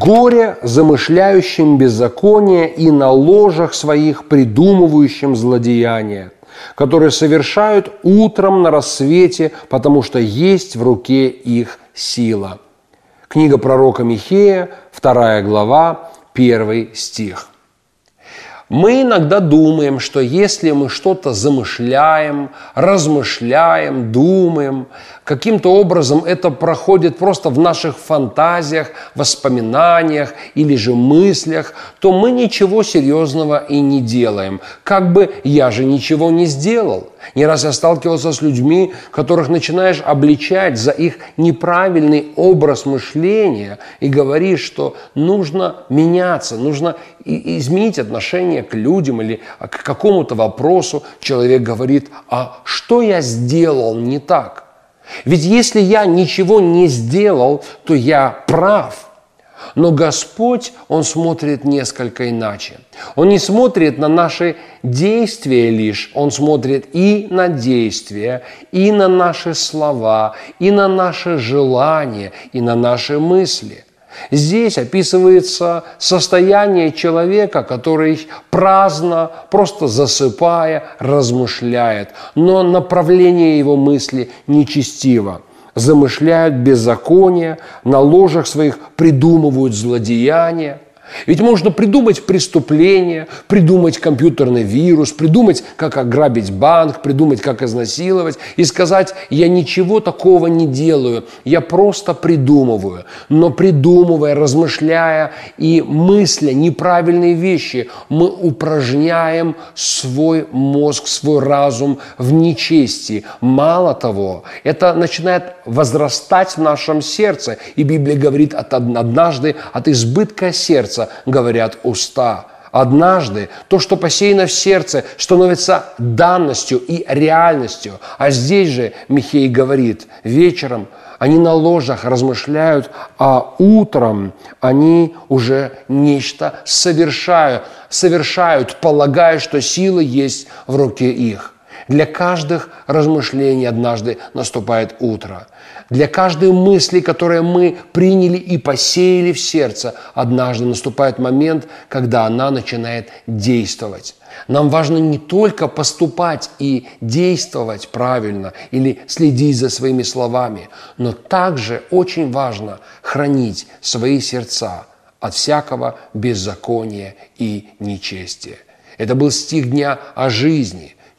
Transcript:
Горе замышляющим беззаконие и на ложах своих придумывающим злодеяния, которые совершают утром на рассвете, потому что есть в руке их сила. Книга пророка Михея, 2 глава, 1 стих. Мы иногда думаем, что если мы что-то замышляем, размышляем, думаем, каким-то образом это проходит просто в наших фантазиях, воспоминаниях или же мыслях, то мы ничего серьезного и не делаем. Как бы я же ничего не сделал. Не раз я сталкивался с людьми, которых начинаешь обличать за их неправильный образ мышления и говоришь, что нужно меняться, нужно изменить отношение к людям или к какому-то вопросу. Человек говорит, а что я сделал не так? Ведь если я ничего не сделал, то я прав – но Господь, Он смотрит несколько иначе. Он не смотрит на наши действия лишь, Он смотрит и на действия, и на наши слова, и на наши желания, и на наши мысли. Здесь описывается состояние человека, который праздно, просто засыпая, размышляет, но направление его мысли нечестиво – замышляют беззаконие, на ложах своих придумывают злодеяния – ведь можно придумать преступление, придумать компьютерный вирус, придумать, как ограбить банк, придумать, как изнасиловать и сказать, я ничего такого не делаю, я просто придумываю. Но придумывая, размышляя и мысля неправильные вещи, мы упражняем свой мозг, свой разум в нечестии. Мало того, это начинает возрастать в нашем сердце. И Библия говорит, от однажды от избытка сердца сердца говорят уста. Однажды то, что посеяно в сердце, становится данностью и реальностью. А здесь же Михей говорит, вечером они на ложах размышляют, а утром они уже нечто совершают, совершают, полагая, что сила есть в руке их. Для каждых размышлений однажды наступает утро. Для каждой мысли, которую мы приняли и посеяли в сердце, однажды наступает момент, когда она начинает действовать. Нам важно не только поступать и действовать правильно или следить за своими словами, но также очень важно хранить свои сердца от всякого беззакония и нечестия. Это был стих дня о жизни –